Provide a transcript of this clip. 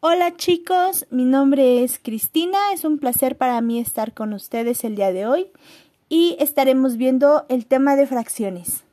Hola chicos, mi nombre es Cristina, es un placer para mí estar con ustedes el día de hoy y estaremos viendo el tema de fracciones.